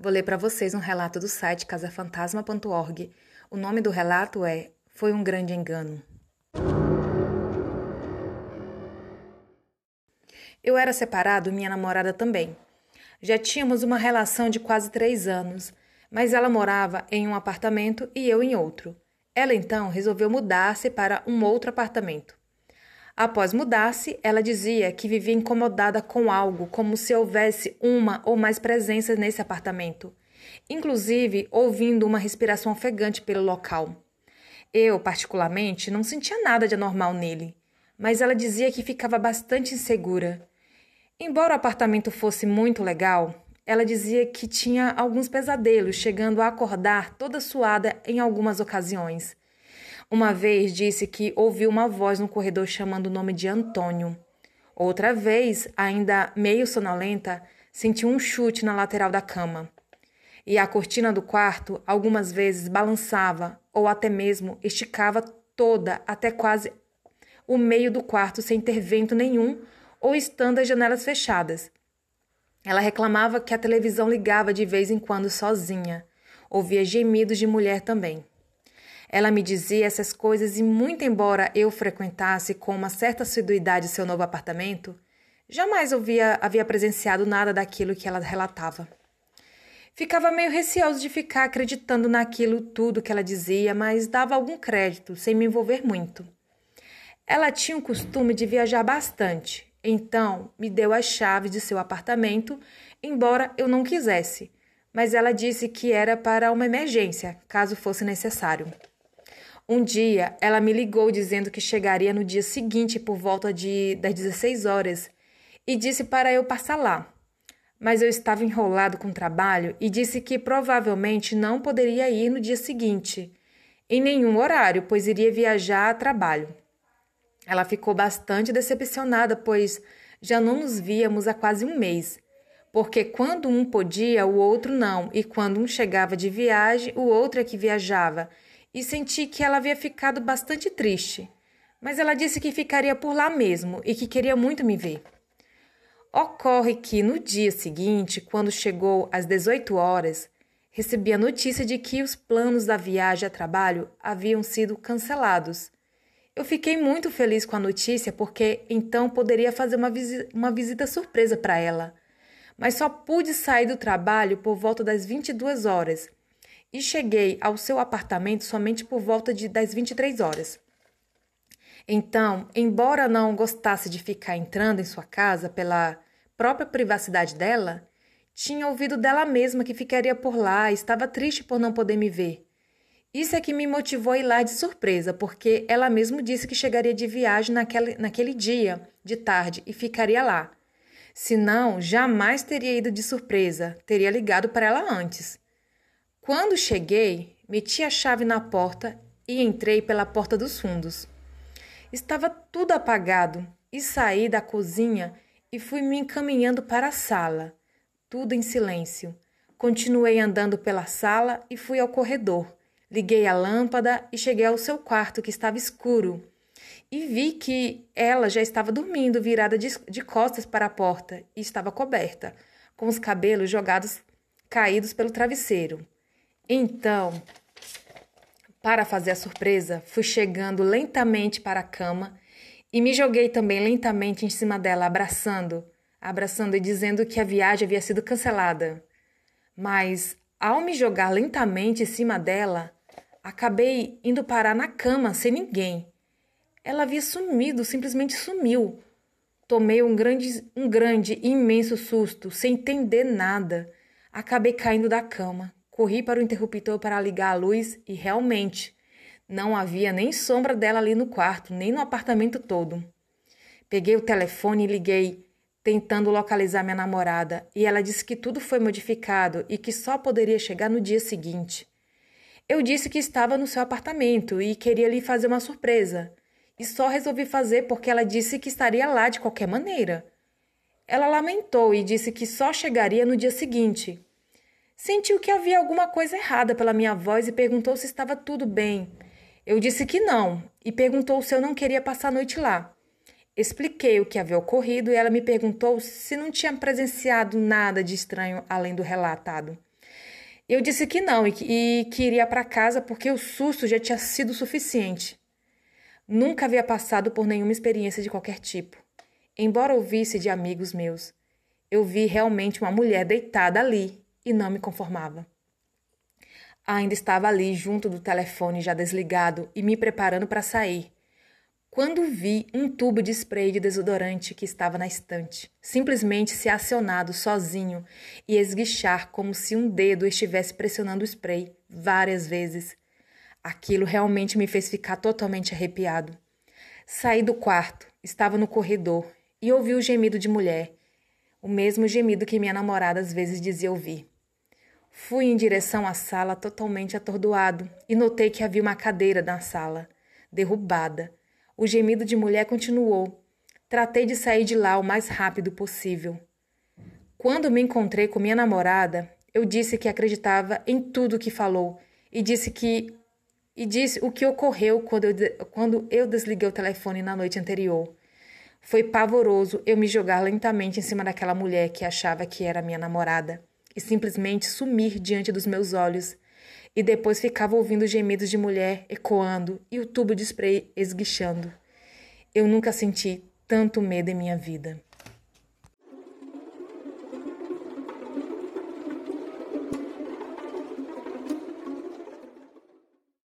Vou ler para vocês um relato do site casafantasma.org. O nome do relato é Foi um Grande Engano. Eu era separado, minha namorada também. Já tínhamos uma relação de quase três anos, mas ela morava em um apartamento e eu em outro. Ela então resolveu mudar-se para um outro apartamento. Após mudar-se, ela dizia que vivia incomodada com algo, como se houvesse uma ou mais presenças nesse apartamento, inclusive ouvindo uma respiração ofegante pelo local. Eu, particularmente, não sentia nada de anormal nele, mas ela dizia que ficava bastante insegura. Embora o apartamento fosse muito legal, ela dizia que tinha alguns pesadelos, chegando a acordar toda suada em algumas ocasiões. Uma vez disse que ouviu uma voz no corredor chamando o nome de Antônio. Outra vez, ainda meio sonolenta, sentiu um chute na lateral da cama. E a cortina do quarto algumas vezes balançava ou até mesmo esticava toda até quase o meio do quarto sem ter vento nenhum ou estando as janelas fechadas. Ela reclamava que a televisão ligava de vez em quando sozinha. Ouvia gemidos de mulher também. Ela me dizia essas coisas e, muito embora eu frequentasse com uma certa assiduidade seu novo apartamento, jamais havia, havia presenciado nada daquilo que ela relatava. Ficava meio receoso de ficar acreditando naquilo tudo que ela dizia, mas dava algum crédito, sem me envolver muito. Ela tinha o costume de viajar bastante, então me deu as chaves de seu apartamento, embora eu não quisesse, mas ela disse que era para uma emergência, caso fosse necessário. Um dia, ela me ligou dizendo que chegaria no dia seguinte por volta de, das 16 horas e disse para eu passar lá. Mas eu estava enrolado com o trabalho e disse que provavelmente não poderia ir no dia seguinte, em nenhum horário, pois iria viajar a trabalho. Ela ficou bastante decepcionada, pois já não nos víamos há quase um mês. Porque quando um podia, o outro não, e quando um chegava de viagem, o outro é que viajava e senti que ela havia ficado bastante triste. Mas ela disse que ficaria por lá mesmo e que queria muito me ver. Ocorre que no dia seguinte, quando chegou às 18 horas, recebi a notícia de que os planos da viagem a trabalho haviam sido cancelados. Eu fiquei muito feliz com a notícia porque então poderia fazer uma, visita, uma visita surpresa para ela. Mas só pude sair do trabalho por volta das 22 horas e cheguei ao seu apartamento somente por volta de das 23 horas. Então, embora não gostasse de ficar entrando em sua casa pela própria privacidade dela, tinha ouvido dela mesma que ficaria por lá e estava triste por não poder me ver. Isso é que me motivou a ir lá de surpresa, porque ela mesma disse que chegaria de viagem naquele, naquele dia, de tarde, e ficaria lá. Senão, jamais teria ido de surpresa, teria ligado para ela antes. Quando cheguei, meti a chave na porta e entrei pela porta dos fundos. Estava tudo apagado e saí da cozinha e fui me encaminhando para a sala, tudo em silêncio. Continuei andando pela sala e fui ao corredor. Liguei a lâmpada e cheguei ao seu quarto, que estava escuro. E vi que ela já estava dormindo, virada de, de costas para a porta, e estava coberta, com os cabelos jogados caídos pelo travesseiro. Então, para fazer a surpresa, fui chegando lentamente para a cama e me joguei também lentamente em cima dela, abraçando, abraçando e dizendo que a viagem havia sido cancelada. Mas, ao me jogar lentamente em cima dela, acabei indo parar na cama sem ninguém. Ela havia sumido, simplesmente sumiu. Tomei um grande, um grande imenso susto, sem entender nada. Acabei caindo da cama. Corri para o interruptor para ligar a luz e realmente não havia nem sombra dela ali no quarto, nem no apartamento todo. Peguei o telefone e liguei, tentando localizar minha namorada, e ela disse que tudo foi modificado e que só poderia chegar no dia seguinte. Eu disse que estava no seu apartamento e queria lhe fazer uma surpresa, e só resolvi fazer porque ela disse que estaria lá de qualquer maneira. Ela lamentou e disse que só chegaria no dia seguinte. Sentiu que havia alguma coisa errada pela minha voz e perguntou se estava tudo bem. Eu disse que não e perguntou se eu não queria passar a noite lá. Expliquei o que havia ocorrido e ela me perguntou se não tinha presenciado nada de estranho além do relatado. Eu disse que não e que, e que iria para casa porque o susto já tinha sido suficiente. Nunca havia passado por nenhuma experiência de qualquer tipo. Embora ouvisse de amigos meus, eu vi realmente uma mulher deitada ali e não me conformava. Ainda estava ali junto do telefone já desligado e me preparando para sair. Quando vi um tubo de spray de desodorante que estava na estante, simplesmente se acionado sozinho e esguichar como se um dedo estivesse pressionando o spray várias vezes. Aquilo realmente me fez ficar totalmente arrepiado. Saí do quarto, estava no corredor e ouvi o gemido de mulher, o mesmo gemido que minha namorada às vezes dizia ouvir. Fui em direção à sala totalmente atordoado e notei que havia uma cadeira na sala, derrubada. O gemido de mulher continuou. Tratei de sair de lá o mais rápido possível. Quando me encontrei com minha namorada, eu disse que acreditava em tudo que falou e disse que e disse o que ocorreu quando eu, quando eu desliguei o telefone na noite anterior. Foi pavoroso eu me jogar lentamente em cima daquela mulher que achava que era minha namorada e simplesmente sumir diante dos meus olhos. E depois ficava ouvindo gemidos de mulher ecoando e o tubo de spray esguichando. Eu nunca senti tanto medo em minha vida.